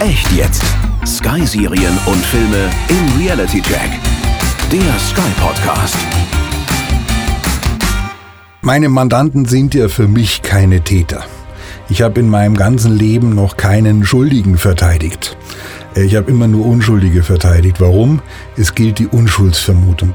Echt jetzt. Sky-Serien und Filme im Reality Check. Der Sky Podcast. Meine Mandanten sind ja für mich keine Täter. Ich habe in meinem ganzen Leben noch keinen Schuldigen verteidigt. Ich habe immer nur Unschuldige verteidigt. Warum? Es gilt die Unschuldsvermutung.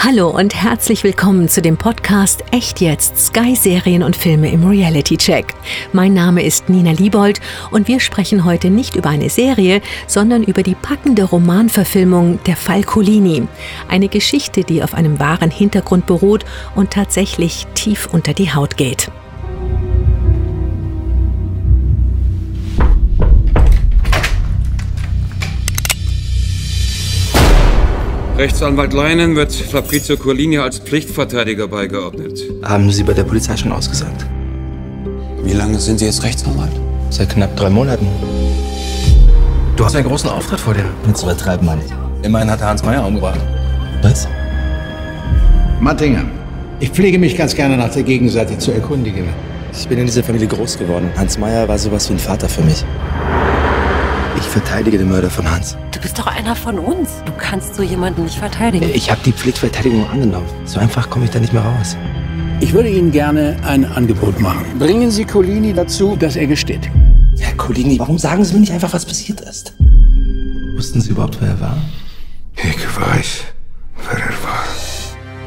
Hallo und herzlich willkommen zu dem Podcast Echt jetzt Sky Serien und Filme im Reality Check. Mein Name ist Nina Liebold und wir sprechen heute nicht über eine Serie, sondern über die packende Romanverfilmung Der Fall Colini. Eine Geschichte, die auf einem wahren Hintergrund beruht und tatsächlich tief unter die Haut geht. Rechtsanwalt Leinen wird Fabrizio Colini als Pflichtverteidiger beigeordnet. Haben Sie bei der Polizei schon ausgesagt? Wie lange sind Sie jetzt Rechtsanwalt? Seit knapp drei Monaten. Du hast einen großen Auftritt vor dir. Jetzt übertreibt man. Immerhin hat er Hans Meyer umgebracht. Was? Mattinger, ich pflege mich ganz gerne nach der Gegenseite zu erkundigen. Ich bin in dieser Familie groß geworden. Hans Meyer war sowas wie ein Vater für mich. Ich verteidige den Mörder von Hans. Du bist doch einer von uns. Du kannst so jemanden nicht verteidigen. Ich habe die Pflichtverteidigung angenommen. So einfach komme ich da nicht mehr raus. Ich würde Ihnen gerne ein Angebot machen. Bringen Sie Colini dazu, dass er gesteht. Herr Colini, warum sagen Sie mir nicht einfach, was passiert ist? Wussten Sie überhaupt, wer er war? Ich weiß.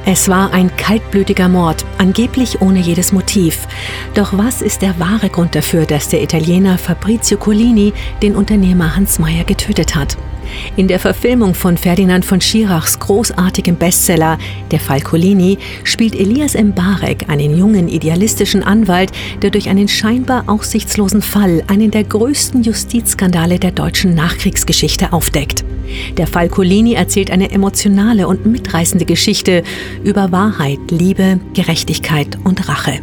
Es war ein kaltblütiger Mord, angeblich ohne jedes Motiv. Doch was ist der wahre Grund dafür, dass der Italiener Fabrizio Colini den Unternehmer Hans Meyer getötet hat? In der Verfilmung von Ferdinand von Schirachs großartigem Bestseller Der Fall Colini spielt Elias Mbarek einen jungen idealistischen Anwalt, der durch einen scheinbar aussichtslosen Fall einen der größten Justizskandale der deutschen Nachkriegsgeschichte aufdeckt. Der Fall Colini erzählt eine emotionale und mitreißende Geschichte über Wahrheit, Liebe, Gerechtigkeit und Rache.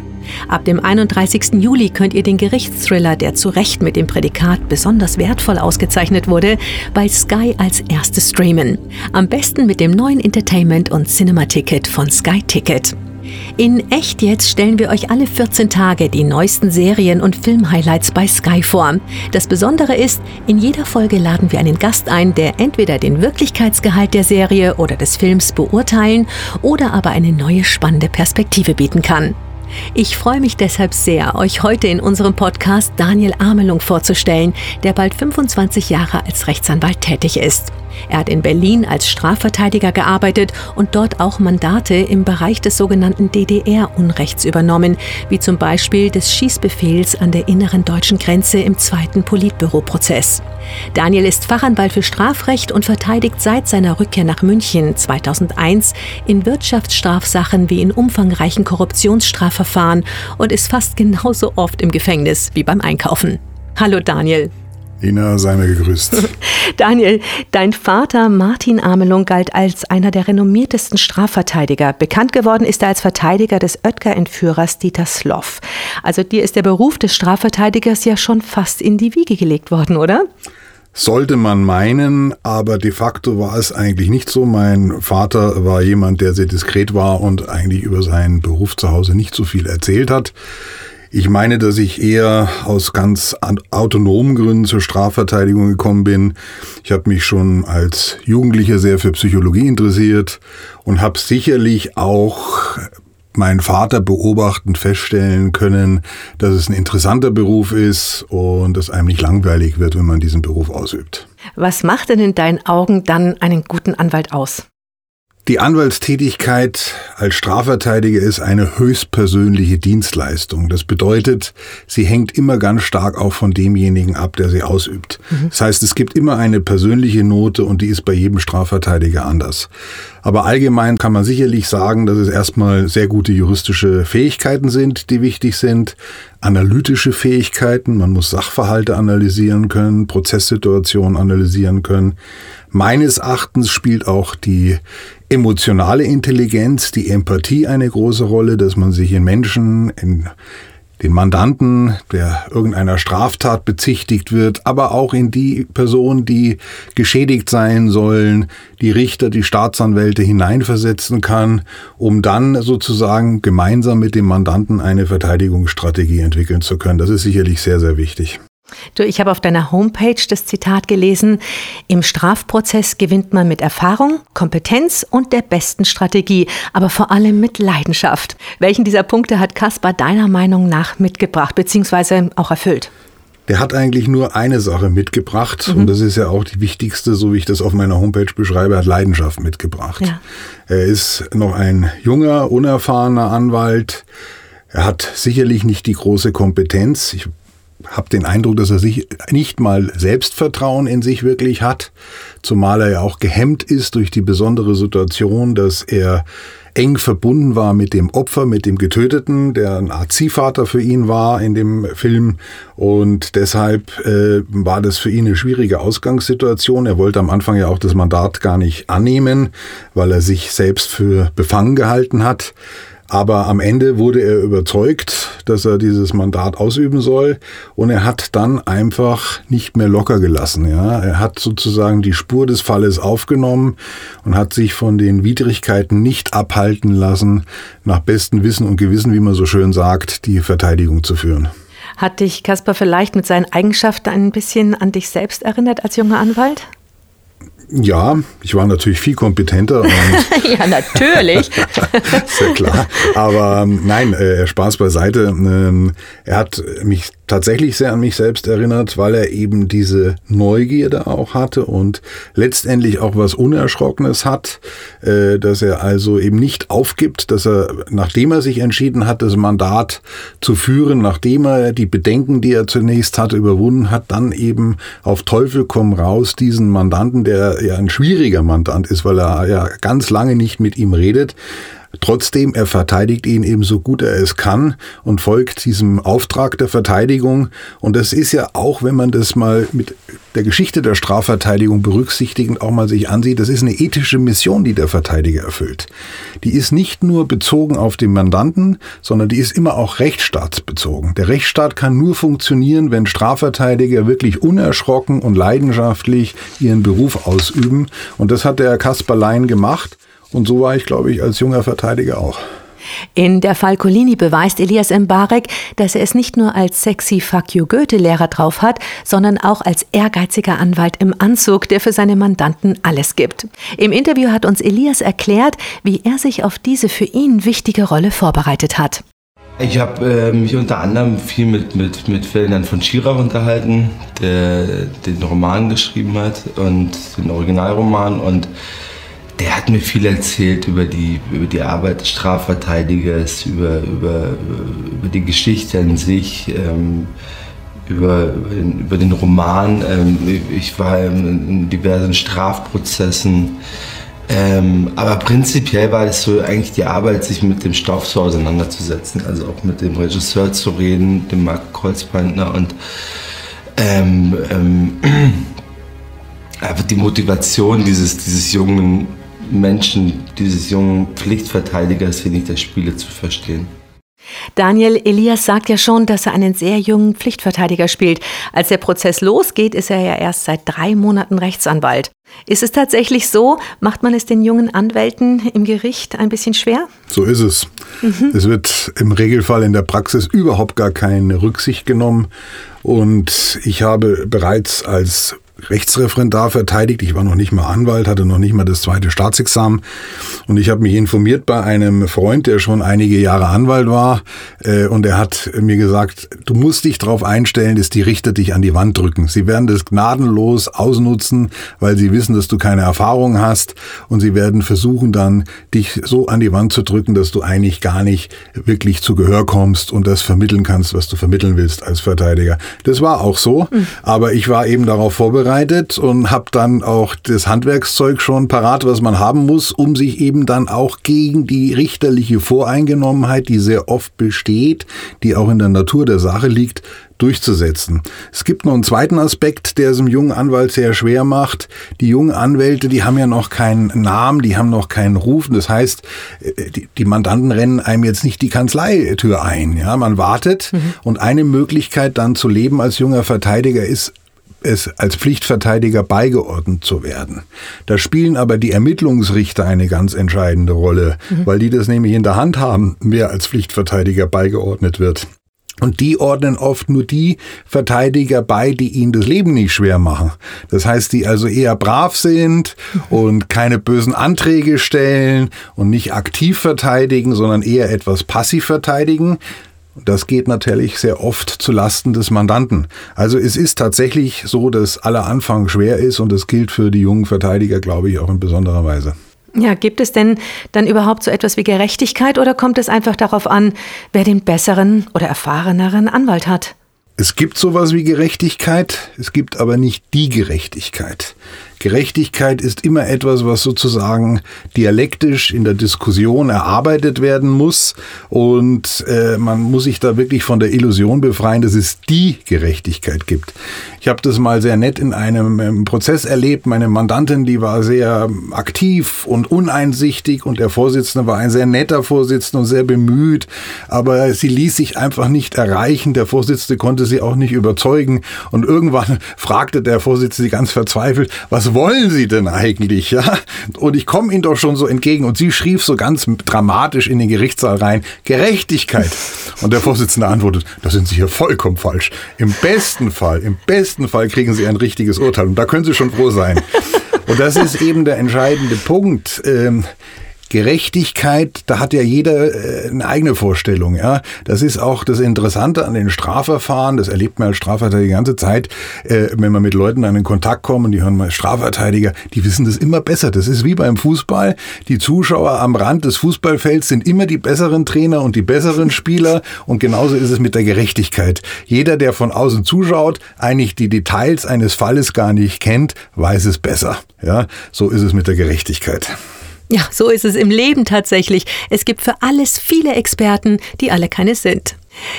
Ab dem 31. Juli könnt ihr den Gerichtsthriller, der zu Recht mit dem Prädikat besonders wertvoll ausgezeichnet wurde, bei Sky als erstes streamen. Am besten mit dem neuen Entertainment- und Cinema-Ticket von Sky Ticket. In Echt jetzt stellen wir euch alle 14 Tage die neuesten Serien und Filmhighlights bei Sky vor. Das Besondere ist, in jeder Folge laden wir einen Gast ein, der entweder den Wirklichkeitsgehalt der Serie oder des Films beurteilen oder aber eine neue spannende Perspektive bieten kann. Ich freue mich deshalb sehr, euch heute in unserem Podcast Daniel Amelung vorzustellen, der bald 25 Jahre als Rechtsanwalt tätig ist. Er hat in Berlin als Strafverteidiger gearbeitet und dort auch Mandate im Bereich des sogenannten DDR-Unrechts übernommen, wie zum Beispiel des Schießbefehls an der inneren deutschen Grenze im zweiten Politbüroprozess. Daniel ist Fachanwalt für Strafrecht und verteidigt seit seiner Rückkehr nach München 2001 in Wirtschaftsstrafsachen wie in umfangreichen Korruptionsstrafverfahren und ist fast genauso oft im Gefängnis wie beim Einkaufen. Hallo Daniel. Ina, sei mir gegrüßt. Daniel, dein Vater Martin Amelung galt als einer der renommiertesten Strafverteidiger. Bekannt geworden ist er als Verteidiger des Oetker-Entführers Dieter Sloff. Also dir ist der Beruf des Strafverteidigers ja schon fast in die Wiege gelegt worden, oder? Sollte man meinen, aber de facto war es eigentlich nicht so. Mein Vater war jemand, der sehr diskret war und eigentlich über seinen Beruf zu Hause nicht so viel erzählt hat. Ich meine, dass ich eher aus ganz autonomen Gründen zur Strafverteidigung gekommen bin. Ich habe mich schon als Jugendlicher sehr für Psychologie interessiert und habe sicherlich auch meinen Vater beobachtend feststellen können, dass es ein interessanter Beruf ist und es einem nicht langweilig wird, wenn man diesen Beruf ausübt. Was macht denn in deinen Augen dann einen guten Anwalt aus? Die Anwaltstätigkeit als Strafverteidiger ist eine höchstpersönliche Dienstleistung. Das bedeutet, sie hängt immer ganz stark auch von demjenigen ab, der sie ausübt. Mhm. Das heißt, es gibt immer eine persönliche Note und die ist bei jedem Strafverteidiger anders. Aber allgemein kann man sicherlich sagen, dass es erstmal sehr gute juristische Fähigkeiten sind, die wichtig sind, analytische Fähigkeiten, man muss Sachverhalte analysieren können, Prozesssituationen analysieren können. Meines Erachtens spielt auch die emotionale Intelligenz, die Empathie eine große Rolle, dass man sich in Menschen, in den Mandanten, der irgendeiner Straftat bezichtigt wird, aber auch in die Personen, die geschädigt sein sollen, die Richter, die Staatsanwälte hineinversetzen kann, um dann sozusagen gemeinsam mit dem Mandanten eine Verteidigungsstrategie entwickeln zu können. Das ist sicherlich sehr, sehr wichtig. Du, ich habe auf deiner Homepage das Zitat gelesen, im Strafprozess gewinnt man mit Erfahrung, Kompetenz und der besten Strategie, aber vor allem mit Leidenschaft. Welchen dieser Punkte hat Kaspar deiner Meinung nach mitgebracht bzw. auch erfüllt? Der hat eigentlich nur eine Sache mitgebracht mhm. und das ist ja auch die wichtigste, so wie ich das auf meiner Homepage beschreibe, er hat Leidenschaft mitgebracht. Ja. Er ist noch ein junger, unerfahrener Anwalt. Er hat sicherlich nicht die große Kompetenz. Ich habe den Eindruck, dass er sich nicht mal Selbstvertrauen in sich wirklich hat, zumal er ja auch gehemmt ist durch die besondere Situation, dass er eng verbunden war mit dem Opfer, mit dem Getöteten, der ein Art Ziehvater für ihn war in dem Film. Und deshalb äh, war das für ihn eine schwierige Ausgangssituation. Er wollte am Anfang ja auch das Mandat gar nicht annehmen, weil er sich selbst für befangen gehalten hat. Aber am Ende wurde er überzeugt, dass er dieses Mandat ausüben soll und er hat dann einfach nicht mehr locker gelassen. Ja. Er hat sozusagen die Spur des Falles aufgenommen und hat sich von den Widrigkeiten nicht abhalten lassen, nach bestem Wissen und Gewissen, wie man so schön sagt, die Verteidigung zu führen. Hat dich Kasper vielleicht mit seinen Eigenschaften ein bisschen an dich selbst erinnert als junger Anwalt? Ja, ich war natürlich viel kompetenter. ja, natürlich. Sehr klar. Aber ähm, nein, äh, Spaß beiseite. Ähm, er hat mich tatsächlich sehr an mich selbst erinnert, weil er eben diese Neugierde auch hatte und letztendlich auch was Unerschrockenes hat, äh, dass er also eben nicht aufgibt, dass er, nachdem er sich entschieden hat, das Mandat zu führen, nachdem er die Bedenken, die er zunächst hatte, überwunden hat, dann eben auf Teufel komm raus diesen Mandanten, der ja ein schwieriger Mandant ist, weil er ja ganz lange nicht mit ihm redet. Trotzdem, er verteidigt ihn eben so gut er es kann und folgt diesem Auftrag der Verteidigung. Und das ist ja auch, wenn man das mal mit der Geschichte der Strafverteidigung berücksichtigend auch mal sich ansieht, das ist eine ethische Mission, die der Verteidiger erfüllt. Die ist nicht nur bezogen auf den Mandanten, sondern die ist immer auch rechtsstaatsbezogen. Der Rechtsstaat kann nur funktionieren, wenn Strafverteidiger wirklich unerschrocken und leidenschaftlich ihren Beruf ausüben. Und das hat der Kaspar Lein gemacht. Und so war ich, glaube ich, als junger Verteidiger auch. In der Falcolini beweist Elias Mbarek, dass er es nicht nur als sexy Fuck you Goethe-Lehrer drauf hat, sondern auch als ehrgeiziger Anwalt im Anzug, der für seine Mandanten alles gibt. Im Interview hat uns Elias erklärt, wie er sich auf diese für ihn wichtige Rolle vorbereitet hat. Ich habe äh, mich unter anderem viel mit, mit, mit Ferdinand von Schirach unterhalten, der den Roman geschrieben hat und den Originalroman und der hat mir viel erzählt über die, über die Arbeit des Strafverteidigers, über, über, über die Geschichte an sich, ähm, über, über, den, über den Roman. Ähm, ich war in, diversen Strafprozessen. Ähm, aber prinzipiell war es so eigentlich die Arbeit, sich mit dem Stoff so auseinanderzusetzen, also auch mit dem Regisseur zu reden, dem Marc Kreuzbandner und ähm, ähm, einfach die Motivation dieses, dieses jungen Menschen, dieses jungen Pflichtverteidigers wenig der Spiele zu verstehen. Daniel Elias sagt ja schon, dass er einen sehr jungen Pflichtverteidiger spielt. Als der Prozess losgeht, ist er ja erst seit drei Monaten Rechtsanwalt. Ist es tatsächlich so? Macht man es den jungen Anwälten im Gericht ein bisschen schwer? So ist es. Mhm. Es wird im Regelfall in der Praxis überhaupt gar keine Rücksicht genommen. Und ich habe bereits als Rechtsreferendar verteidigt. Ich war noch nicht mal Anwalt, hatte noch nicht mal das zweite Staatsexamen. Und ich habe mich informiert bei einem Freund, der schon einige Jahre Anwalt war. Äh, und er hat mir gesagt, du musst dich darauf einstellen, dass die Richter dich an die Wand drücken. Sie werden das gnadenlos ausnutzen, weil sie wissen, dass du keine Erfahrung hast. Und sie werden versuchen dann, dich so an die Wand zu drücken, dass du eigentlich gar nicht wirklich zu Gehör kommst und das vermitteln kannst, was du vermitteln willst als Verteidiger. Das war auch so. Mhm. Aber ich war eben darauf vorbereitet, vorbereitet und habe dann auch das Handwerkszeug schon parat, was man haben muss, um sich eben dann auch gegen die richterliche Voreingenommenheit, die sehr oft besteht, die auch in der Natur der Sache liegt, durchzusetzen. Es gibt noch einen zweiten Aspekt, der es dem jungen Anwalt sehr schwer macht. Die jungen Anwälte, die haben ja noch keinen Namen, die haben noch keinen Ruf. Das heißt, äh, die, die Mandanten rennen einem jetzt nicht die Kanzleitür ein. Ja, man wartet. Mhm. Und eine Möglichkeit dann zu leben als junger Verteidiger ist es als Pflichtverteidiger beigeordnet zu werden. Da spielen aber die Ermittlungsrichter eine ganz entscheidende Rolle, mhm. weil die das nämlich in der Hand haben, wer als Pflichtverteidiger beigeordnet wird. Und die ordnen oft nur die Verteidiger bei, die ihnen das Leben nicht schwer machen. Das heißt, die also eher brav sind und keine bösen Anträge stellen und nicht aktiv verteidigen, sondern eher etwas passiv verteidigen. Das geht natürlich sehr oft zu Lasten des Mandanten. Also es ist tatsächlich so, dass aller Anfang schwer ist und das gilt für die jungen Verteidiger, glaube ich, auch in besonderer Weise. Ja, gibt es denn dann überhaupt so etwas wie Gerechtigkeit oder kommt es einfach darauf an, wer den besseren oder erfahreneren Anwalt hat? Es gibt sowas wie Gerechtigkeit, es gibt aber nicht die Gerechtigkeit. Gerechtigkeit ist immer etwas, was sozusagen dialektisch in der Diskussion erarbeitet werden muss. Und äh, man muss sich da wirklich von der Illusion befreien, dass es die Gerechtigkeit gibt. Ich habe das mal sehr nett in einem ähm, Prozess erlebt. Meine Mandantin, die war sehr aktiv und uneinsichtig und der Vorsitzende war ein sehr netter Vorsitzender und sehr bemüht. Aber sie ließ sich einfach nicht erreichen. Der Vorsitzende konnte sie auch nicht überzeugen. Und irgendwann fragte der Vorsitzende ganz verzweifelt, was wollen Sie denn eigentlich? Ja? Und ich komme Ihnen doch schon so entgegen. Und sie schrieb so ganz dramatisch in den Gerichtssaal rein, Gerechtigkeit. Und der Vorsitzende antwortet, da sind Sie hier vollkommen falsch. Im besten Fall, im besten Fall kriegen Sie ein richtiges Urteil. Und da können Sie schon froh sein. Und das ist eben der entscheidende Punkt. Ähm, Gerechtigkeit, da hat ja jeder äh, eine eigene Vorstellung. Ja, das ist auch das Interessante an den Strafverfahren. Das erlebt man als Strafverteidiger die ganze Zeit, äh, wenn man mit Leuten dann in Kontakt kommt und die hören mal Strafverteidiger, die wissen das immer besser. Das ist wie beim Fußball. Die Zuschauer am Rand des Fußballfelds sind immer die besseren Trainer und die besseren Spieler. Und genauso ist es mit der Gerechtigkeit. Jeder, der von außen zuschaut, eigentlich die Details eines Falles gar nicht kennt, weiß es besser. Ja, so ist es mit der Gerechtigkeit. Ja, so ist es im Leben tatsächlich. Es gibt für alles viele Experten, die alle keine sind.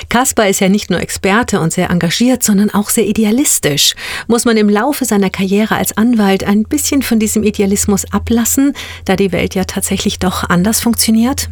Kaspar ist ja nicht nur Experte und sehr engagiert, sondern auch sehr idealistisch. Muss man im Laufe seiner Karriere als Anwalt ein bisschen von diesem Idealismus ablassen, da die Welt ja tatsächlich doch anders funktioniert?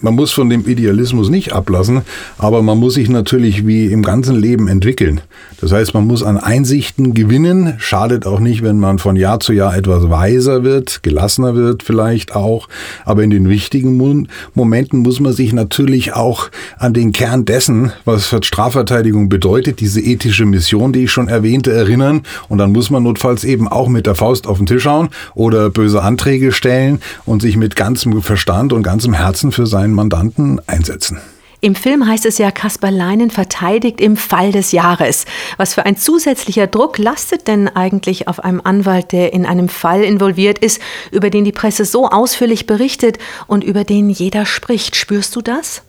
Man muss von dem Idealismus nicht ablassen, aber man muss sich natürlich wie im ganzen Leben entwickeln. Das heißt, man muss an Einsichten gewinnen. Schadet auch nicht, wenn man von Jahr zu Jahr etwas weiser wird, gelassener wird vielleicht auch. Aber in den wichtigen Momenten muss man sich natürlich auch an den Kern dessen, was Strafverteidigung bedeutet, diese ethische Mission, die ich schon erwähnte, erinnern. Und dann muss man notfalls eben auch mit der Faust auf den Tisch hauen oder böse Anträge stellen und sich mit ganzem Verstand und ganzem Herzen für sein seinen Mandanten einsetzen. Im Film heißt es ja, Kaspar Leinen verteidigt im Fall des Jahres. Was für ein zusätzlicher Druck lastet denn eigentlich auf einem Anwalt, der in einem Fall involviert ist, über den die Presse so ausführlich berichtet und über den jeder spricht? Spürst du das?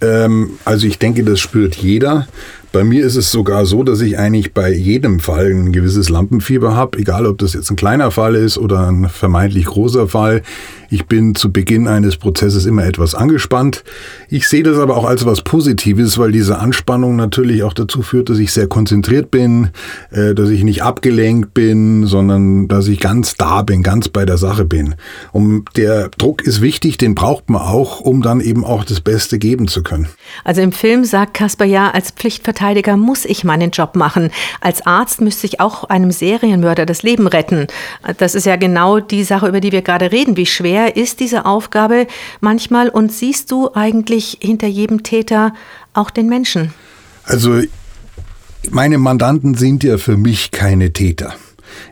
Ähm, also ich denke, das spürt jeder. Bei mir ist es sogar so, dass ich eigentlich bei jedem Fall ein gewisses Lampenfieber habe, egal ob das jetzt ein kleiner Fall ist oder ein vermeintlich großer Fall. Ich bin zu Beginn eines Prozesses immer etwas angespannt. Ich sehe das aber auch als was Positives, weil diese Anspannung natürlich auch dazu führt, dass ich sehr konzentriert bin, äh, dass ich nicht abgelenkt bin, sondern dass ich ganz da bin, ganz bei der Sache bin. Und der Druck ist wichtig, den braucht man auch, um dann eben auch das Beste geben zu können. Also im Film sagt Kasper ja, als Pflichtverteidiger muss ich meinen Job machen. Als Arzt müsste ich auch einem Serienmörder das Leben retten. Das ist ja genau die Sache, über die wir gerade reden, wie schwer ist diese Aufgabe manchmal und siehst du eigentlich hinter jedem Täter auch den Menschen? Also meine Mandanten sind ja für mich keine Täter.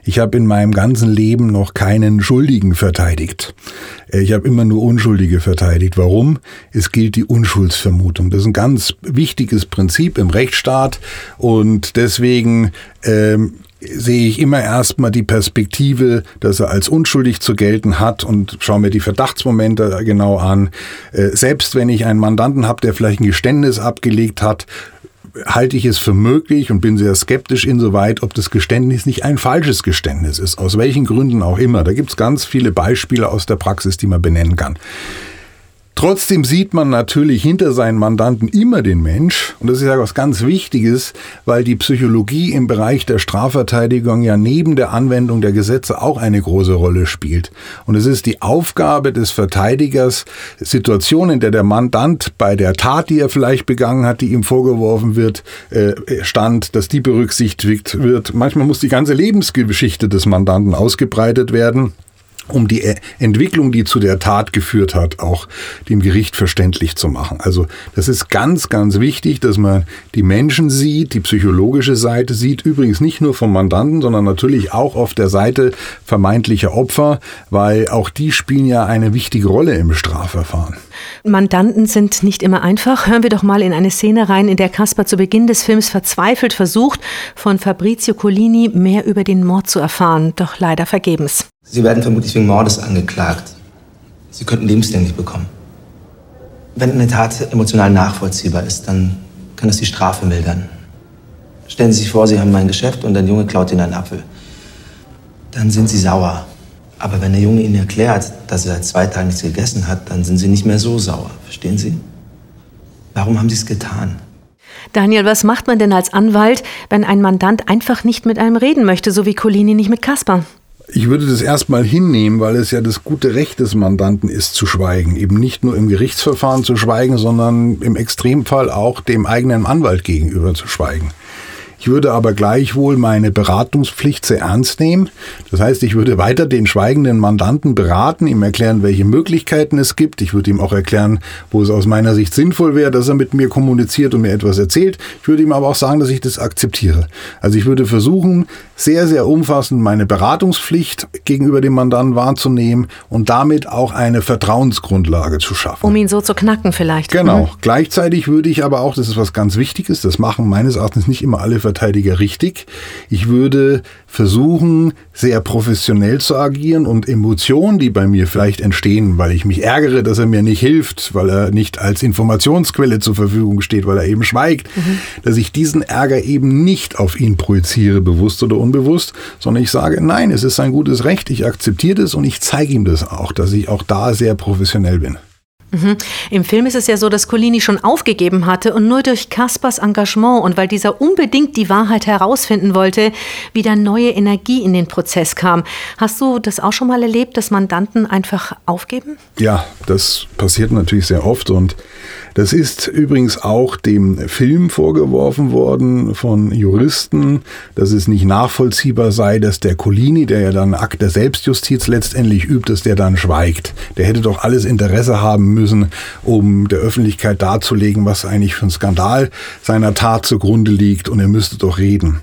Ich habe in meinem ganzen Leben noch keinen Schuldigen verteidigt. Ich habe immer nur Unschuldige verteidigt. Warum? Es gilt die Unschuldsvermutung. Das ist ein ganz wichtiges Prinzip im Rechtsstaat und deswegen ähm, sehe ich immer erstmal die Perspektive, dass er als unschuldig zu gelten hat und schaue mir die Verdachtsmomente genau an. Äh, selbst wenn ich einen Mandanten habe, der vielleicht ein Geständnis abgelegt hat, halte ich es für möglich und bin sehr skeptisch insoweit, ob das Geständnis nicht ein falsches Geständnis ist, aus welchen Gründen auch immer. Da gibt es ganz viele Beispiele aus der Praxis, die man benennen kann. Trotzdem sieht man natürlich hinter seinen Mandanten immer den Mensch. Und das ist ja was ganz Wichtiges, weil die Psychologie im Bereich der Strafverteidigung ja neben der Anwendung der Gesetze auch eine große Rolle spielt. Und es ist die Aufgabe des Verteidigers, Situationen, in der der Mandant bei der Tat, die er vielleicht begangen hat, die ihm vorgeworfen wird, äh, stand, dass die berücksichtigt wird. Manchmal muss die ganze Lebensgeschichte des Mandanten ausgebreitet werden. Um die Entwicklung, die zu der Tat geführt hat, auch dem Gericht verständlich zu machen. Also das ist ganz, ganz wichtig, dass man die Menschen sieht, die psychologische Seite sieht, übrigens nicht nur vom Mandanten, sondern natürlich auch auf der Seite vermeintlicher Opfer, weil auch die spielen ja eine wichtige Rolle im Strafverfahren. Mandanten sind nicht immer einfach. Hören wir doch mal in eine Szene rein, in der Caspar zu Beginn des Films verzweifelt versucht, von Fabrizio Collini mehr über den Mord zu erfahren, doch leider vergebens. Sie werden vermutlich wegen Mordes angeklagt. Sie könnten lebenslänglich bekommen. Wenn eine Tat emotional nachvollziehbar ist, dann kann es die Strafe mildern. Stellen Sie sich vor, Sie haben ein Geschäft und ein Junge klaut Ihnen einen Apfel. Dann sind Sie sauer. Aber wenn der Junge Ihnen erklärt, dass er seit zwei Tagen nichts gegessen hat, dann sind Sie nicht mehr so sauer. Verstehen Sie? Warum haben Sie es getan? Daniel, was macht man denn als Anwalt, wenn ein Mandant einfach nicht mit einem reden möchte, so wie Colini nicht mit Kaspar? Ich würde das erstmal hinnehmen, weil es ja das gute Recht des Mandanten ist, zu schweigen. Eben nicht nur im Gerichtsverfahren zu schweigen, sondern im Extremfall auch dem eigenen Anwalt gegenüber zu schweigen. Ich würde aber gleichwohl meine Beratungspflicht sehr ernst nehmen. Das heißt, ich würde weiter den schweigenden Mandanten beraten, ihm erklären, welche Möglichkeiten es gibt. Ich würde ihm auch erklären, wo es aus meiner Sicht sinnvoll wäre, dass er mit mir kommuniziert und mir etwas erzählt. Ich würde ihm aber auch sagen, dass ich das akzeptiere. Also ich würde versuchen, sehr, sehr umfassend meine Beratungspflicht gegenüber dem Mandanten wahrzunehmen und damit auch eine Vertrauensgrundlage zu schaffen. Um ihn so zu knacken vielleicht. Genau. Mhm. Gleichzeitig würde ich aber auch, das ist was ganz Wichtiges, das machen meines Erachtens nicht immer alle Verteidiger richtig. Ich würde versuchen, sehr professionell zu agieren und Emotionen, die bei mir vielleicht entstehen, weil ich mich ärgere, dass er mir nicht hilft, weil er nicht als Informationsquelle zur Verfügung steht, weil er eben schweigt, mhm. dass ich diesen Ärger eben nicht auf ihn projiziere, bewusst oder unbewusst, sondern ich sage, nein, es ist sein gutes Recht, ich akzeptiere das und ich zeige ihm das auch, dass ich auch da sehr professionell bin. Mhm. Im Film ist es ja so, dass Colini schon aufgegeben hatte und nur durch Kaspers Engagement und weil dieser unbedingt die Wahrheit herausfinden wollte, wieder neue Energie in den Prozess kam. Hast du das auch schon mal erlebt, dass Mandanten einfach aufgeben? Ja, das passiert natürlich sehr oft und das ist übrigens auch dem Film vorgeworfen worden von Juristen, dass es nicht nachvollziehbar sei, dass der Colini, der ja dann Akt der Selbstjustiz letztendlich übt, dass der dann schweigt. Der hätte doch alles Interesse haben müssen, um der Öffentlichkeit darzulegen, was eigentlich für ein Skandal seiner Tat zugrunde liegt und er müsste doch reden.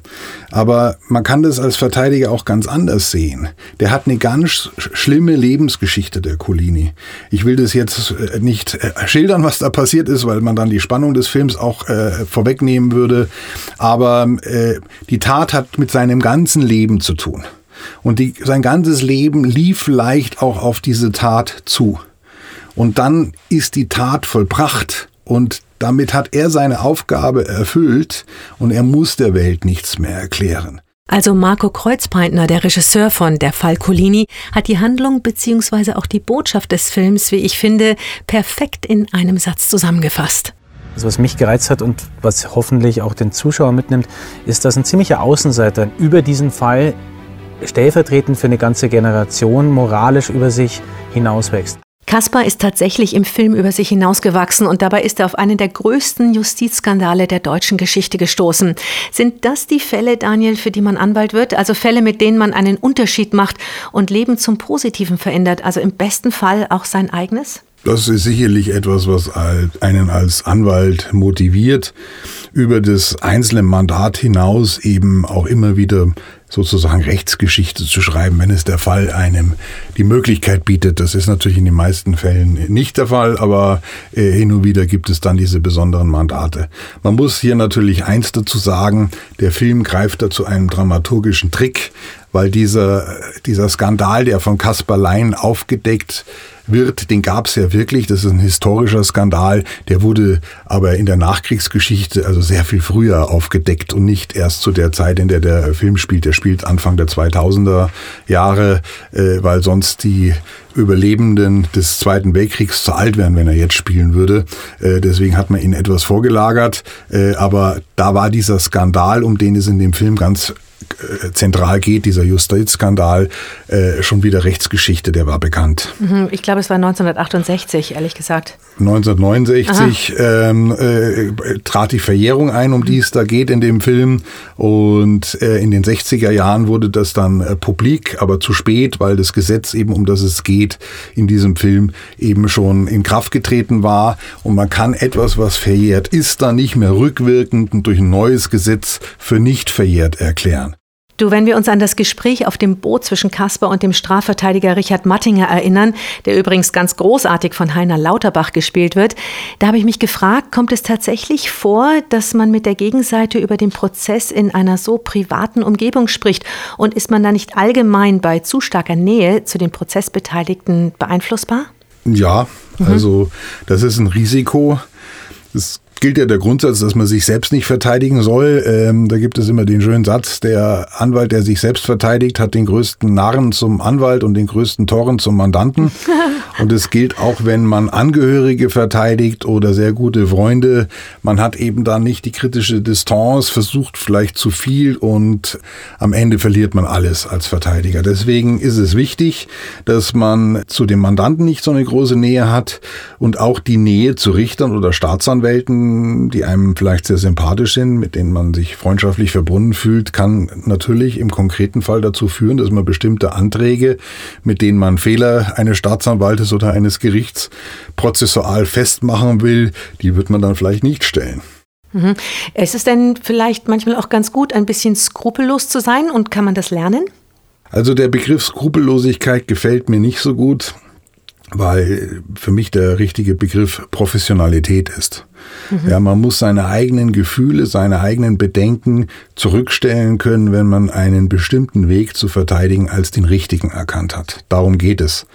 Aber man kann das als Verteidiger auch ganz anders sehen. Der hat eine ganz schlimme Lebensgeschichte, der Colini. Ich will das jetzt äh, nicht äh, schildern, was da passiert ist, weil man dann die Spannung des Films auch äh, vorwegnehmen würde. Aber äh, die Tat hat mit seinem ganzen Leben zu tun. Und die, sein ganzes Leben lief leicht auch auf diese Tat zu. Und dann ist die Tat vollbracht und damit hat er seine Aufgabe erfüllt und er muss der Welt nichts mehr erklären. Also Marco Kreuzpeintner, der Regisseur von Der Fall Colini, hat die Handlung bzw. auch die Botschaft des Films, wie ich finde, perfekt in einem Satz zusammengefasst. Also was mich gereizt hat und was hoffentlich auch den Zuschauer mitnimmt, ist, dass ein ziemlicher Außenseiter über diesen Fall stellvertretend für eine ganze Generation moralisch über sich hinauswächst. Kaspar ist tatsächlich im Film über sich hinausgewachsen und dabei ist er auf einen der größten Justizskandale der deutschen Geschichte gestoßen. Sind das die Fälle, Daniel, für die man Anwalt wird? Also Fälle, mit denen man einen Unterschied macht und Leben zum Positiven verändert, also im besten Fall auch sein eigenes? Das ist sicherlich etwas, was einen als Anwalt motiviert, über das einzelne Mandat hinaus eben auch immer wieder sozusagen Rechtsgeschichte zu schreiben, wenn es der Fall einem die Möglichkeit bietet. Das ist natürlich in den meisten Fällen nicht der Fall, aber äh, hin und wieder gibt es dann diese besonderen Mandate. Man muss hier natürlich eins dazu sagen, der Film greift da zu einem dramaturgischen Trick, weil dieser, dieser Skandal, der von Kaspar Lein aufgedeckt wird, den gab es ja wirklich. Das ist ein historischer Skandal. Der wurde aber in der Nachkriegsgeschichte also sehr viel früher aufgedeckt und nicht erst zu der Zeit, in der der Film spielt. Der spielt Anfang der 2000er Jahre, äh, weil sonst die Überlebenden des Zweiten Weltkriegs zu alt wären, wenn er jetzt spielen würde. Äh, deswegen hat man ihn etwas vorgelagert. Äh, aber da war dieser Skandal, um den es in dem Film ganz zentral geht, dieser Justizskandal, äh, schon wieder Rechtsgeschichte, der war bekannt. Mhm, ich glaube, es war 1968, ehrlich gesagt. 1969 ähm, äh, trat die Verjährung ein, um die es da geht in dem Film. Und äh, in den 60er Jahren wurde das dann äh, publik, aber zu spät, weil das Gesetz eben, um das es geht, in diesem Film eben schon in Kraft getreten war. Und man kann etwas, was verjährt ist, dann nicht mehr rückwirkend durch ein neues Gesetz für nicht verjährt erklären. Du, wenn wir uns an das Gespräch auf dem Boot zwischen Kasper und dem Strafverteidiger Richard Mattinger erinnern, der übrigens ganz großartig von Heiner Lauterbach gespielt wird, da habe ich mich gefragt, kommt es tatsächlich vor, dass man mit der Gegenseite über den Prozess in einer so privaten Umgebung spricht? Und ist man da nicht allgemein bei zu starker Nähe zu den Prozessbeteiligten beeinflussbar? Ja, mhm. also das ist ein Risiko. Es gilt ja der Grundsatz, dass man sich selbst nicht verteidigen soll. Ähm, da gibt es immer den schönen Satz, der Anwalt, der sich selbst verteidigt, hat den größten Narren zum Anwalt und den größten Toren zum Mandanten. Und es gilt auch, wenn man Angehörige verteidigt oder sehr gute Freunde. Man hat eben da nicht die kritische Distanz, versucht vielleicht zu viel und am Ende verliert man alles als Verteidiger. Deswegen ist es wichtig, dass man zu dem Mandanten nicht so eine große Nähe hat und auch die Nähe zu Richtern oder Staatsanwälten die einem vielleicht sehr sympathisch sind, mit denen man sich freundschaftlich verbunden fühlt, kann natürlich im konkreten Fall dazu führen, dass man bestimmte Anträge, mit denen man Fehler eines Staatsanwaltes oder eines Gerichts prozessual festmachen will, die wird man dann vielleicht nicht stellen. Mhm. Ist es denn vielleicht manchmal auch ganz gut, ein bisschen skrupellos zu sein und kann man das lernen? Also der Begriff Skrupellosigkeit gefällt mir nicht so gut weil für mich der richtige Begriff Professionalität ist. Mhm. Ja, man muss seine eigenen Gefühle, seine eigenen Bedenken zurückstellen können, wenn man einen bestimmten Weg zu verteidigen als den richtigen erkannt hat. Darum geht es.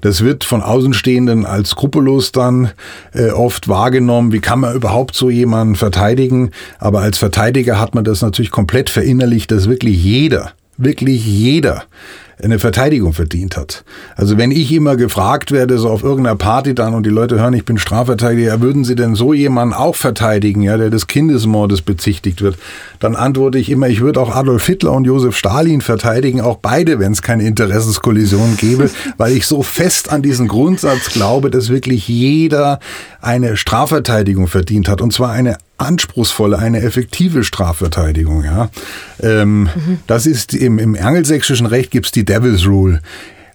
Das wird von Außenstehenden als skrupellos dann äh, oft wahrgenommen. Wie kann man überhaupt so jemanden verteidigen? Aber als Verteidiger hat man das natürlich komplett verinnerlicht, dass wirklich jeder, wirklich jeder eine Verteidigung verdient hat. Also wenn ich immer gefragt werde, so auf irgendeiner Party dann und die Leute hören, ich bin Strafverteidiger, würden Sie denn so jemanden auch verteidigen, ja, der des Kindesmordes bezichtigt wird? Dann antworte ich immer, ich würde auch Adolf Hitler und Josef Stalin verteidigen, auch beide, wenn es keine Interessenskollision gäbe, weil ich so fest an diesen Grundsatz glaube, dass wirklich jeder eine Strafverteidigung verdient hat und zwar eine anspruchsvolle, eine effektive Strafverteidigung. Ja. Ähm, mhm. Das ist im, im angelsächsischen Recht gibt's die Devil's Rule.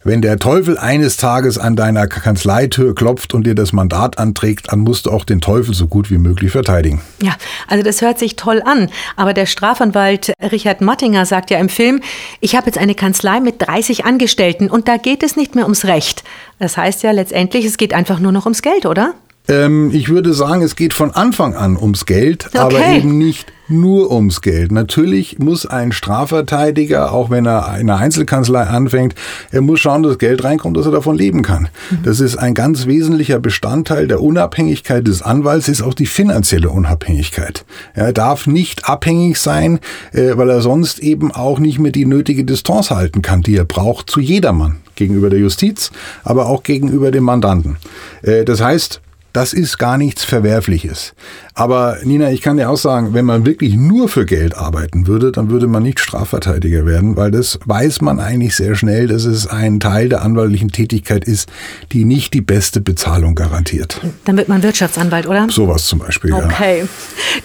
Wenn der Teufel eines Tages an deiner Kanzleitür klopft und dir das Mandat anträgt, dann musst du auch den Teufel so gut wie möglich verteidigen. Ja, also das hört sich toll an. Aber der Strafanwalt Richard Mattinger sagt ja im Film, ich habe jetzt eine Kanzlei mit 30 Angestellten und da geht es nicht mehr ums Recht. Das heißt ja letztendlich, es geht einfach nur noch ums Geld, oder? Ähm, ich würde sagen, es geht von Anfang an ums Geld, okay. aber eben nicht nur ums Geld. Natürlich muss ein Strafverteidiger, auch wenn er eine Einzelkanzlei anfängt, er muss schauen, dass Geld reinkommt, dass er davon leben kann. Mhm. Das ist ein ganz wesentlicher Bestandteil der Unabhängigkeit des Anwalts, ist auch die finanzielle Unabhängigkeit. Er darf nicht abhängig sein, äh, weil er sonst eben auch nicht mehr die nötige Distanz halten kann, die er braucht zu jedermann gegenüber der Justiz, aber auch gegenüber dem Mandanten. Äh, das heißt, das ist gar nichts Verwerfliches. Aber Nina, ich kann dir auch sagen, wenn man wirklich nur für Geld arbeiten würde, dann würde man nicht Strafverteidiger werden, weil das weiß man eigentlich sehr schnell, dass es ein Teil der anwaltlichen Tätigkeit ist, die nicht die beste Bezahlung garantiert. Dann wird man Wirtschaftsanwalt, oder? Sowas zum Beispiel, okay. ja. Okay.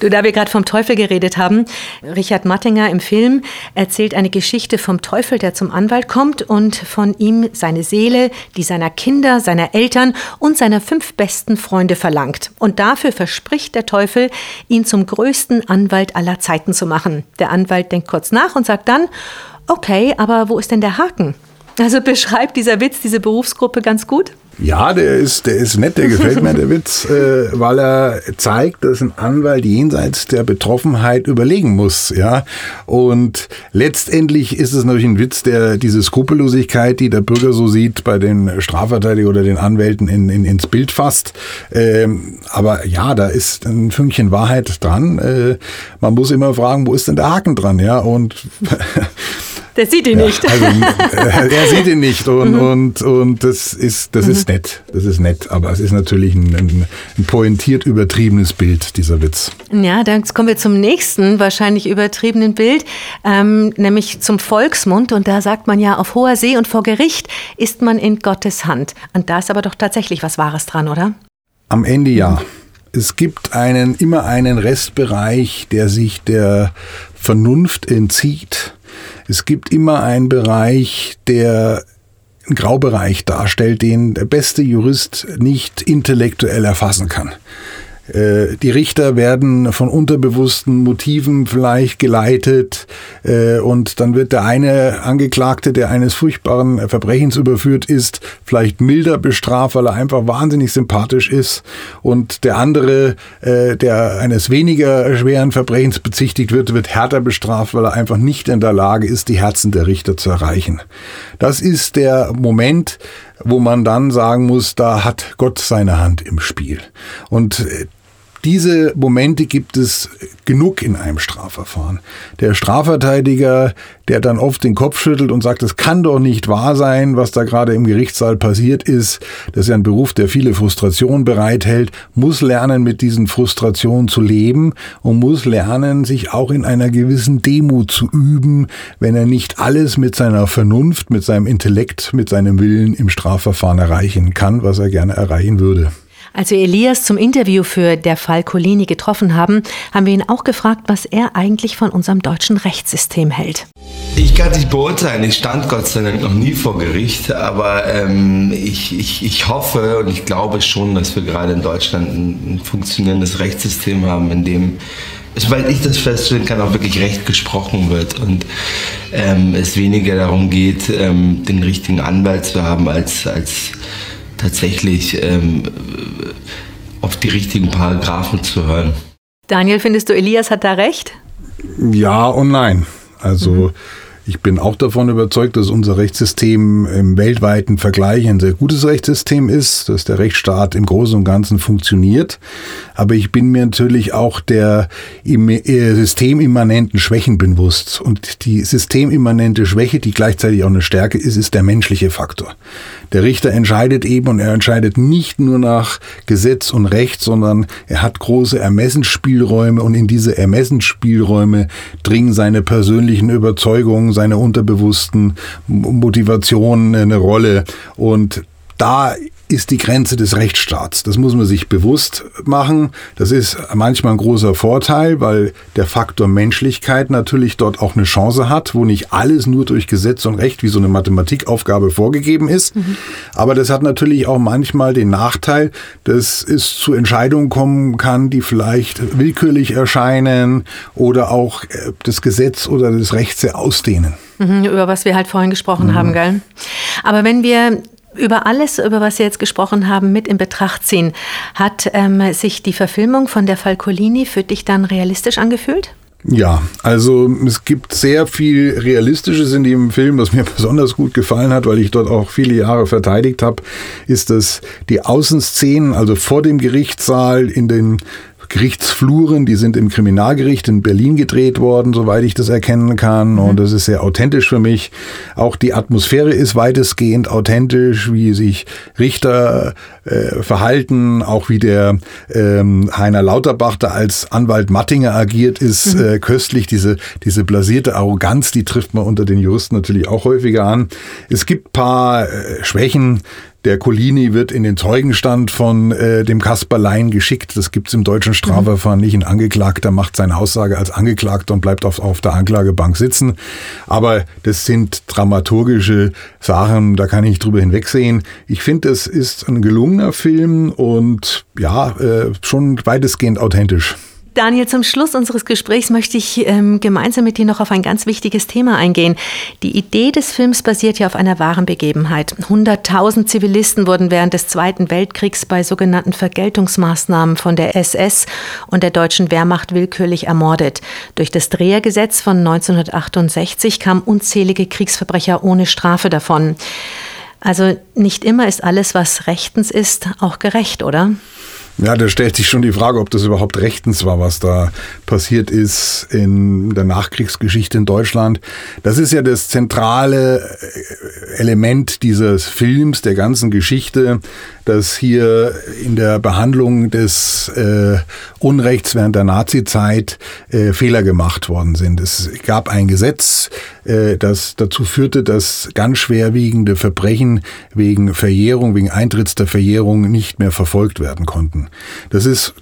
Du, da wir gerade vom Teufel geredet haben, Richard Mattinger im Film erzählt eine Geschichte vom Teufel, der zum Anwalt kommt und von ihm seine Seele, die seiner Kinder, seiner Eltern und seiner fünf besten Freunde verlangt. Und dafür verspricht der Teufel, Teufel, ihn zum größten Anwalt aller Zeiten zu machen. Der Anwalt denkt kurz nach und sagt dann, okay, aber wo ist denn der Haken? Also beschreibt dieser Witz diese Berufsgruppe ganz gut? Ja, der ist, der ist nett, der gefällt mir, der Witz, äh, weil er zeigt, dass ein Anwalt jenseits der Betroffenheit überlegen muss, ja. Und letztendlich ist es natürlich ein Witz, der diese Skrupellosigkeit, die der Bürger so sieht, bei den Strafverteidigern oder den Anwälten in, in, ins Bild fasst. Ähm, aber ja, da ist ein Fünkchen Wahrheit dran. Äh, man muss immer fragen, wo ist denn der Haken dran, ja? Und Der sieht ihn Ja, nicht. Also, äh, er sieht ihn nicht und, und, und das ist, das ist nett. Das ist nett, aber es ist natürlich ein, ein, ein pointiert übertriebenes Bild, dieser Witz. Ja, dann kommen wir zum nächsten wahrscheinlich übertriebenen Bild, ähm, nämlich zum Volksmund. Und da sagt man ja, auf hoher See und vor Gericht ist man in Gottes Hand. Und da ist aber doch tatsächlich was Wahres dran, oder? Am Ende ja. Es gibt einen, immer einen Restbereich, der sich der Vernunft entzieht. Es gibt immer einen Bereich, der einen Graubereich darstellt, den der beste Jurist nicht intellektuell erfassen kann. Äh, Die Richter werden von unterbewussten Motiven vielleicht geleitet äh, und dann wird der eine Angeklagte, der eines furchtbaren Verbrechens überführt ist, vielleicht milder bestraft, weil er einfach wahnsinnig sympathisch ist und der andere, äh, der eines weniger schweren Verbrechens bezichtigt wird, wird härter bestraft, weil er einfach nicht in der Lage ist, die Herzen der Richter zu erreichen. Das ist der Moment, wo man dann sagen muss, da hat Gott seine Hand im Spiel. Und diese Momente gibt es genug in einem Strafverfahren. Der Strafverteidiger, der dann oft den Kopf schüttelt und sagt, es kann doch nicht wahr sein, was da gerade im Gerichtssaal passiert ist. Das ist ja ein Beruf, der viele Frustrationen bereithält, muss lernen, mit diesen Frustrationen zu leben und muss lernen, sich auch in einer gewissen Demut zu üben, wenn er nicht alles mit seiner Vernunft, mit seinem Intellekt, mit seinem Willen im Strafverfahren erreichen kann, was er gerne erreichen würde. Als wir Elias zum Interview für der Fall Colini getroffen haben, haben wir ihn auch gefragt, was er eigentlich von unserem deutschen Rechtssystem hält. Ich kann nicht beurteilen. Ich stand Gott sei Dank noch nie vor Gericht, aber ähm, ich, ich, ich hoffe und ich glaube schon, dass wir gerade in Deutschland ein, ein funktionierendes Rechtssystem haben, in dem soweit ich das feststellen kann, auch wirklich Recht gesprochen wird und ähm, es weniger darum geht, ähm, den richtigen Anwalt zu haben, als, als tatsächlich ähm, auf die richtigen Paragraphen zu hören. Daniel, findest du, Elias hat da recht? Ja und nein. Also ich bin auch davon überzeugt, dass unser Rechtssystem im weltweiten Vergleich ein sehr gutes Rechtssystem ist, dass der Rechtsstaat im Großen und Ganzen funktioniert. Aber ich bin mir natürlich auch der äh, systemimmanenten Schwächen bewusst. Und die systemimmanente Schwäche, die gleichzeitig auch eine Stärke ist, ist der menschliche Faktor. Der Richter entscheidet eben und er entscheidet nicht nur nach Gesetz und Recht, sondern er hat große Ermessensspielräume und in diese Ermessensspielräume dringen seine persönlichen Überzeugungen, seine unterbewussten M- Motivationen eine Rolle. Und da ist die Grenze des Rechtsstaats. Das muss man sich bewusst machen. Das ist manchmal ein großer Vorteil, weil der Faktor Menschlichkeit natürlich dort auch eine Chance hat, wo nicht alles nur durch Gesetz und Recht wie so eine Mathematikaufgabe vorgegeben ist. Aber das hat natürlich auch manchmal den Nachteil, dass es zu Entscheidungen kommen kann, die vielleicht willkürlich erscheinen oder auch äh, das Gesetz oder das Recht sehr ausdehnen. Mhm, über was wir halt vorhin gesprochen haben, gell? Aber wenn wir über alles, über was wir jetzt gesprochen haben, mit in Betracht ziehen, hat ähm, sich die Verfilmung von der Falcolini für dich dann realistisch angefühlt? Ja, also es gibt sehr viel Realistisches in dem Film, was mir besonders gut gefallen hat, weil ich dort auch viele Jahre verteidigt habe, ist, dass die Außenszenen, also vor dem Gerichtssaal in den Gerichtsfluren, die sind im Kriminalgericht in Berlin gedreht worden, soweit ich das erkennen kann. Und das ist sehr authentisch für mich. Auch die Atmosphäre ist weitestgehend authentisch, wie sich Richter äh, verhalten, auch wie der ähm, Heiner Lauterbach da als Anwalt Mattinger agiert, ist äh, köstlich. Diese, diese blasierte Arroganz, die trifft man unter den Juristen natürlich auch häufiger an. Es gibt paar äh, Schwächen. Der Colini wird in den Zeugenstand von äh, dem Kasper Lein geschickt. Das gibt's im deutschen Strafverfahren nicht. Ein Angeklagter macht seine Aussage als Angeklagter und bleibt auf, auf der Anklagebank sitzen. Aber das sind dramaturgische Sachen, da kann ich drüber hinwegsehen. Ich finde, es ist ein gelungener Film und ja, äh, schon weitestgehend authentisch. Daniel, zum Schluss unseres Gesprächs möchte ich ähm, gemeinsam mit dir noch auf ein ganz wichtiges Thema eingehen. Die Idee des Films basiert ja auf einer wahren Begebenheit. 100.000 Zivilisten wurden während des Zweiten Weltkriegs bei sogenannten Vergeltungsmaßnahmen von der SS und der deutschen Wehrmacht willkürlich ermordet. Durch das Drehergesetz von 1968 kamen unzählige Kriegsverbrecher ohne Strafe davon. Also nicht immer ist alles, was rechtens ist, auch gerecht, oder? Ja, da stellt sich schon die Frage, ob das überhaupt rechtens war, was da passiert ist in der Nachkriegsgeschichte in Deutschland. Das ist ja das zentrale äh, Element dieses Films, der ganzen Geschichte, dass hier in der Behandlung des äh, Unrechts während der Nazizeit äh, Fehler gemacht worden sind. Es gab ein Gesetz, äh, das dazu führte, dass ganz schwerwiegende Verbrechen wegen Verjährung, wegen Eintritts der Verjährung nicht mehr verfolgt werden konnten. Das ist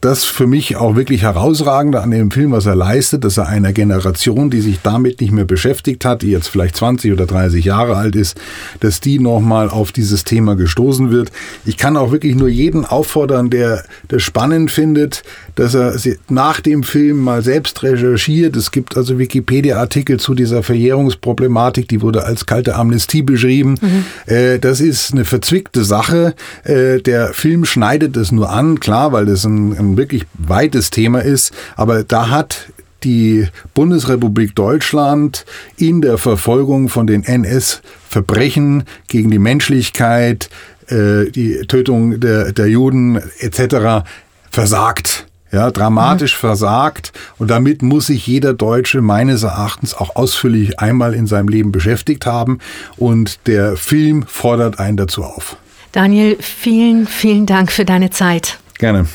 das für mich auch wirklich herausragende an dem Film, was er leistet, dass er einer Generation, die sich damit nicht mehr beschäftigt hat, die jetzt vielleicht 20 oder 30 Jahre alt ist, dass die nochmal auf dieses Thema gestoßen wird. Ich kann auch wirklich nur jeden auffordern, der das spannend findet, dass er nach dem Film mal selbst recherchiert. Es gibt also Wikipedia-Artikel zu dieser Verjährungsproblematik, die wurde als kalte Amnestie beschrieben. Mhm. Äh, das ist eine verzwickte Sache. Äh, der Film schneidet es nur an, klar, weil das ein ein wirklich weites Thema ist, aber da hat die Bundesrepublik Deutschland in der Verfolgung von den NS-Verbrechen gegen die Menschlichkeit, äh, die Tötung der, der Juden etc. versagt. Ja, dramatisch mhm. versagt. Und damit muss sich jeder Deutsche meines Erachtens auch ausführlich einmal in seinem Leben beschäftigt haben. Und der Film fordert einen dazu auf. Daniel, vielen, vielen Dank für deine Zeit. Gerne.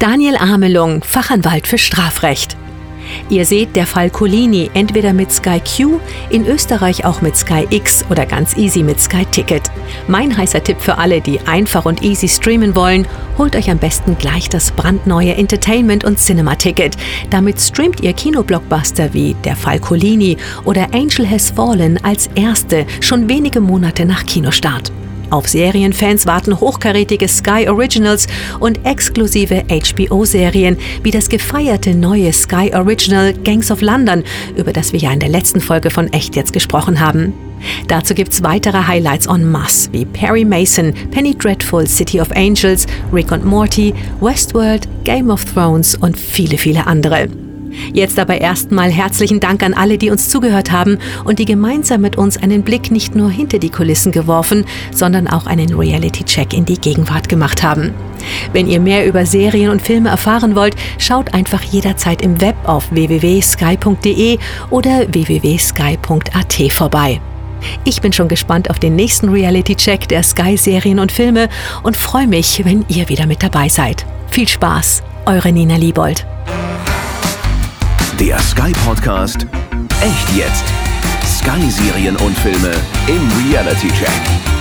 Daniel Amelung, Fachanwalt für Strafrecht. Ihr seht der Fall Colini entweder mit Sky Q, in Österreich auch mit Sky X oder ganz easy mit Sky Ticket. Mein heißer Tipp für alle, die einfach und easy streamen wollen, holt euch am besten gleich das brandneue Entertainment und Cinema Ticket. Damit streamt ihr Kinoblockbuster wie Der Fall Colini oder Angel Has Fallen als erste schon wenige Monate nach Kinostart. Auf Serienfans warten hochkarätige Sky Originals und exklusive HBO-Serien wie das gefeierte neue Sky Original Gangs of London, über das wir ja in der letzten Folge von Echt jetzt gesprochen haben. Dazu gibt's weitere Highlights en masse wie Perry Mason, Penny Dreadful, City of Angels, Rick und Morty, Westworld, Game of Thrones und viele, viele andere. Jetzt aber erstmal herzlichen Dank an alle, die uns zugehört haben und die gemeinsam mit uns einen Blick nicht nur hinter die Kulissen geworfen, sondern auch einen Reality-Check in die Gegenwart gemacht haben. Wenn ihr mehr über Serien und Filme erfahren wollt, schaut einfach jederzeit im Web auf www.sky.de oder www.sky.at vorbei. Ich bin schon gespannt auf den nächsten Reality-Check der Sky-Serien und Filme und freue mich, wenn ihr wieder mit dabei seid. Viel Spaß, eure Nina Liebold. Der Sky Podcast Echt jetzt. Sky Serien und Filme im Reality Check.